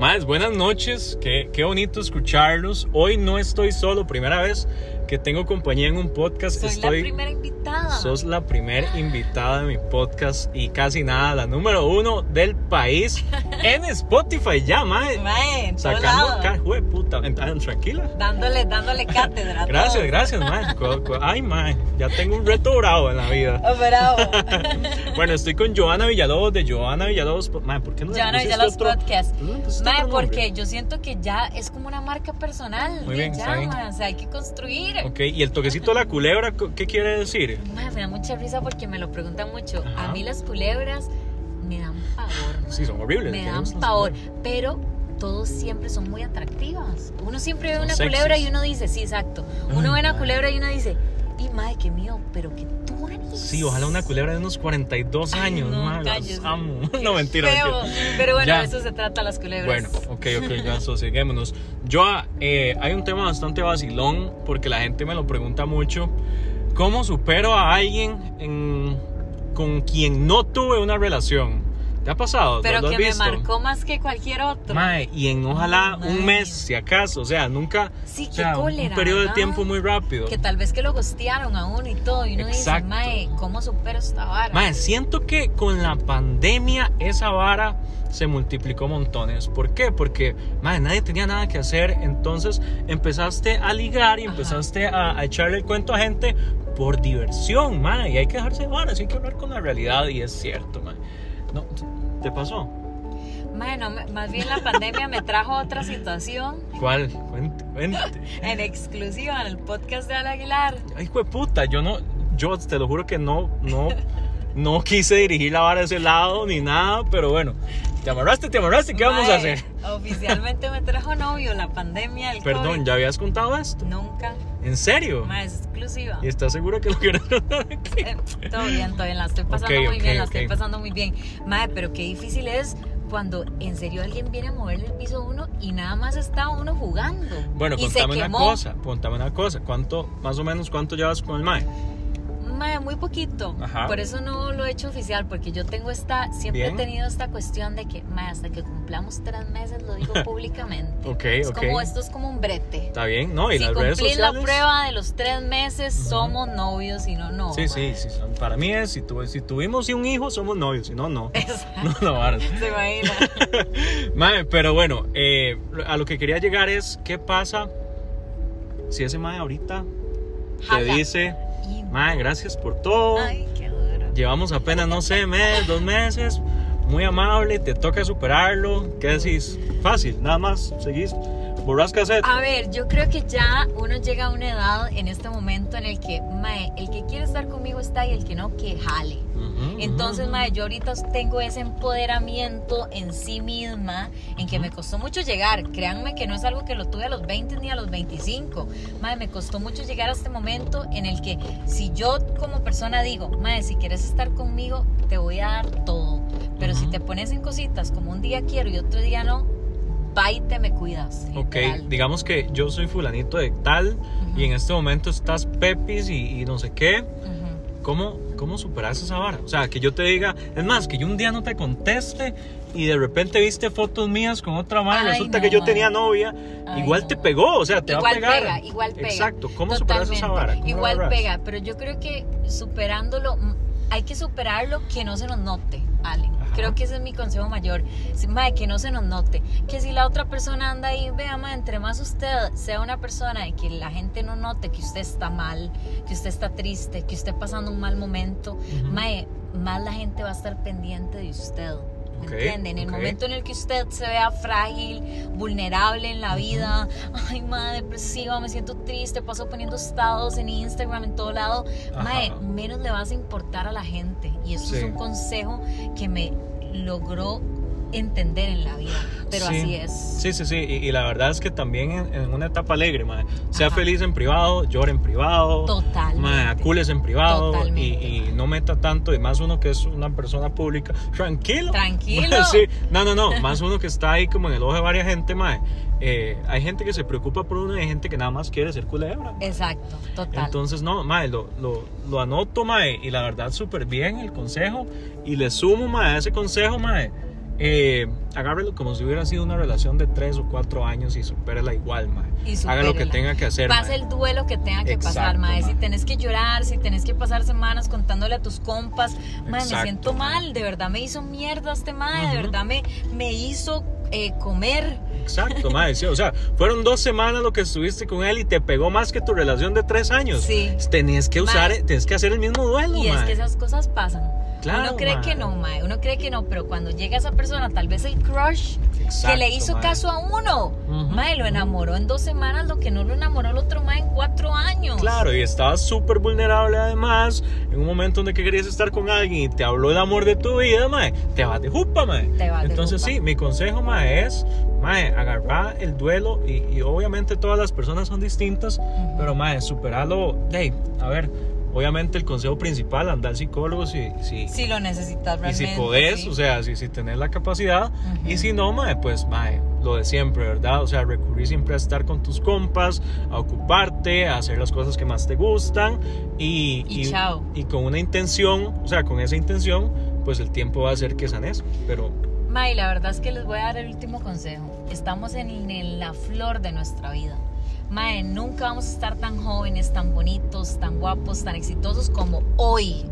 Más, buenas noches, qué, qué bonito escucharlos. Hoy no estoy solo, primera vez que tengo compañía en un podcast. Soy estoy, la primera invitada. Sos la primera invitada de mi podcast y casi nada, la número uno del país en Spotify ya, mae. Mae, Sacando lado. ca- jue puta, tranquila. Dándole, dándole cátedra. Gracias, gracias, mae. Ay, mae, ya tengo un reto bravo en la vida. Oh, bravo. Bueno, estoy con Joana Villalobos de Joana Villalobos. Mae, ¿por qué no Joana Villalobos otro- Podcast. ¿por qué no Mae, nombre? porque yo siento que ya es como una marca personal. Muy bien, ya, está bien. O sea, hay que construir. Ok, y el toquecito de la culebra, ¿qué quiere decir? Mae, me da mucha risa porque me lo preguntan mucho. Ajá. A mí las culebras me dan pavor. Sí, son horribles. Me ¿qué dan pavor. Pero todos siempre son muy atractivas. Uno siempre ve una sexys. culebra y uno dice, sí, exacto. Uno Ay, ve una culebra y uno dice, y madre, qué mío, pero que tú Sí, ojalá una culebra de unos 42 Ay, años, no, mae, las cállese. amo. No, mentira. Feo. Pero bueno, de eso se trata las culebras. Bueno, ok, ok, ya sosieguémonos. Yo, eh, hay un tema bastante vacilón porque la gente me lo pregunta mucho. ¿Cómo supero a alguien en- con quien no tuve una relación? ¿Te ha pasado? pero ¿Lo has que me marcó más que cualquier otro. Mae, y en ojalá un mes, si acaso, o sea, nunca. Sí, o qué sea, un- cólera, Un periodo de ¿verdad? tiempo muy rápido. Que tal vez que lo gostearon a uno y todo. Y uno Exacto. dice, mae, ¿cómo supero esta vara? Mae, siento que con la pandemia esa vara se multiplicó montones. ¿Por qué? Porque, mae, nadie tenía nada que hacer. Entonces empezaste a ligar y empezaste a, a echarle el cuento a gente por diversión, mae. Y hay que dejarse de varas, hay que hablar con la realidad. Y es cierto, mae. No, ¿Te pasó? Mae, no, me- más bien la pandemia me trajo otra situación ¿Cuál? Cuente, cuente. en exclusiva en el podcast de Al Aguilar. Ay, hijo de puta, yo no, yo te lo juro que no, no, no quise dirigir la vara a ese lado ni nada, pero bueno, te amarraste, te amarraste, ¿qué vamos a hacer? Oficialmente me trajo novio la pandemia, el Perdón, COVID. ¿ya habías contado esto? Nunca. ¿En serio? Más exclusiva. ¿Y estás seguro que lo quieres contar aquí? Eh, todo bien, todo bien, la estoy pasando muy bien, la estoy pasando muy bien. Madre, pero qué difícil es cuando en serio alguien viene a moverle el piso a uno y nada más está uno jugando. Bueno, contame una cosa, contame una cosa, ¿cuánto, más o menos, cuánto llevas con el mae? Mae, muy poquito. Ajá. Por eso no lo he hecho oficial, porque yo tengo esta, siempre Bien. he tenido esta cuestión de que, mae, hasta que cumplamos tres meses lo digo públicamente. Ok, es ok. como, esto es como un brete. ¿Está bien? ¿No? ¿Y Si las redes cumplís la sociales? prueba de los tres meses, somos novios, y no, no. Sí, sí, sí, para mí es, si, tu- si tuvimos un hijo, somos novios, si no, no. Exacto. No, no, varas. Se imagina. Mae, pero bueno, eh, a lo que quería llegar es, ¿qué pasa si ese mae ahorita te Jala. dice, mae, gracias por todo, Ay, qué duro. llevamos apenas, no sé, mes, dos meses, muy amable, te toca superarlo, ¿qué decís? Fácil, nada más, seguís, borras cassette. A ver, yo creo que ya uno llega a una edad en este momento en el que, mae, el que quiere estar conmigo está y el que no, que jale. Entonces, ujú. mae, yo ahorita tengo ese empoderamiento en sí misma, en que me costó mucho llegar. Créanme que no es algo que lo tuve a los 20 ni a los 25. Mae, me costó mucho llegar a este momento en el que si yo como persona digo, mae, si quieres estar conmigo, te voy a dar todo. Pero si te pones en cositas como un día quiero y otro día no, te me cuidas. Ok, literal. digamos que yo soy fulanito de tal y en este momento estás Pepis y, y no sé qué. Ujú. ¿Cómo, ¿Cómo superas esa vara? O sea, que yo te diga, es más, que yo un día no te conteste y de repente viste fotos mías con otra madre, resulta no, que yo tenía novia, Ay, igual no. te pegó, o sea, te va a Igual pegar. pega, igual pega. Exacto, ¿cómo superas esa vara? ¿Cómo lo Igual pega, pero yo creo que superándolo, mm, hay que superarlo que no se nos note, Ale. Creo que ese es mi consejo mayor. Mae, que no se nos note. Que si la otra persona anda ahí, vea, mae, entre más usted sea una persona de que la gente no note que usted está mal, que usted está triste, que usted pasando un mal momento, mae, más la gente va a estar pendiente de usted. ¿Me? En el momento en el que usted se vea frágil, vulnerable en la vida, ay, madre, depresiva, me siento triste, paso poniendo estados en Instagram, en todo lado, mae, menos le vas a importar a la gente. Y eso Sí. es un consejo que me logró entender en la vida. Pero Sí. así es. Sí, sí, sí. Y, y la verdad es que también en, en una etapa alegre, mae. Sea Ajá. feliz en privado, llore en privado. Totalmente. Mae, acules en privado. Y, Totalmente. y no meta tanto. Y más uno que es una persona pública. Tranquilo. Tranquilo. Mae, sí. No, no, no. Más uno que está ahí como en el ojo de varias gente, mae. Eh, hay gente que se preocupa por uno y hay gente que nada más quiere ser culebra. Exacto, total. Entonces, no, mae, lo, lo, lo anoto, mae, y la verdad súper bien el consejo. Y le sumo, mae, a ese consejo, mae, eh, agárrelo como si hubiera sido una relación de tres o cuatro años y supérela igual, mae. Y Haga lo que tenga que hacer, Pasa el duelo que tenga que pasar, mae. Si tenés que llorar, si tenés que pasar semanas contándole a tus compas, mae, me siento mal, de verdad me hizo mierda este mae, de verdad me, me hizo eh, comer. Exacto, mae. sí, o sea, fueron dos semanas lo que estuviste con él y te pegó más que tu relación de tres años. Sí. Tenías que usar, tenés que hacer el mismo duelo, Y es que esas cosas pasan. Claro, uno cree que no, mae. Uno cree que no, pero cuando llega esa persona, tal vez el crush que Exacto, le hizo caso a uno, Ujú, mae, lo enamoró en dos semanas, lo que no lo enamoró el otro mae en cuatro años. Claro, y estabas súper vulnerable además, en un momento donde que querías estar con alguien y te habló el amor de tu vida, mae, te vas de jupa, mae. Te vas de Entonces jupa. sí, mi consejo, mae, es, mae, agarrar el duelo y, y obviamente todas las personas son distintas, pero mae, superarlo, hey, a ver, obviamente el consejo principal, andar al psicólogo si, si, Si lo necesitas y realmente. si podés, sí. o sea, si, si tenés la capacidad, Ujú. y si no, mae, pues, mae, lo de siempre, ¿verdad? O sea, recurrir siempre a estar con tus compas, a ocuparte, a hacer las cosas que más te gustan y, Y chao. y con una intención, o sea, con esa intención, pues el tiempo va a hacer que sanes, pero May, la verdad es que les voy a dar el último consejo. Estamos en, en la flor de nuestra vida. Mae, nunca vamos a estar tan jóvenes, tan bonitos, tan guapos, tan exitosos como hoy.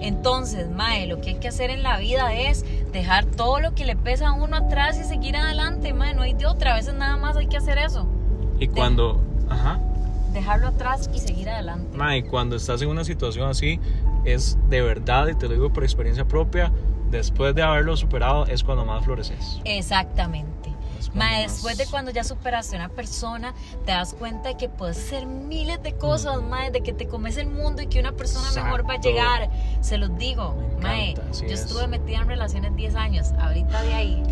Entonces, Mae, lo que hay que hacer en la vida es dejar todo lo que le pesa a uno atrás y seguir adelante, Mae. No hay de otra. A veces nada más hay que hacer eso. y cuando, ajá, Dejarlo atrás y seguir adelante. mae, cuando estás en una situación así, es de verdad, y te lo digo por experiencia propia, después de haberlo superado es cuando más floreces. Exactamente. Es Ma, después de cuando ya superaste a una persona, te das cuenta de que puedes hacer miles de cosas, ma, de que te comes el mundo y que una persona mejor va a llegar. Se los digo, Me mae, yo es. estuve metida en relaciones 10 años, ahorita de ahí.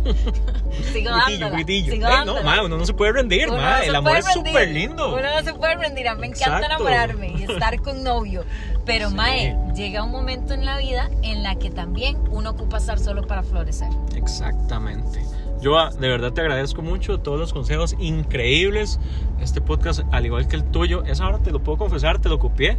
sigo cuitillo. sigo Ey, no, uno no se puede rendir, Uno no mae, se el amor es súper lindo. Uno no se puede rendir. A mí me encanta enamorarme y estar con novio. Pero, Sí. Mae, llega un momento en la vida en la que también uno ocupa estar solo para florecer. Exactamente. Yo ah, de verdad te agradezco mucho todos los consejos increíbles. Este podcast, al igual que el tuyo, es ahora te lo puedo confesar, te lo copié.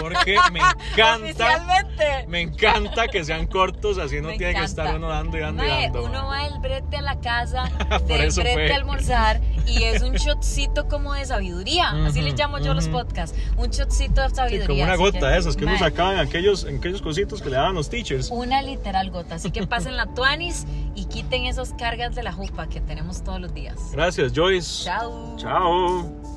Porque me encanta. Me encanta que sean cortos, así no Me tiene que estar uno dando y dando y dando. uno va del brete a la casa, del brete fue. a almorzar y es un shotcito como de sabiduría. Así les llamo yo a los podcasts. Un shotcito de Sí, sabiduría. como una gota de esas que uno sacaba en aquellos, en aquellos cositos que le daban los teachers. Una literal gota. Así que pasen la tuanis y quiten esas cargas de la jupa que tenemos todos los días. Gracias, Joyce. Chao. Chao.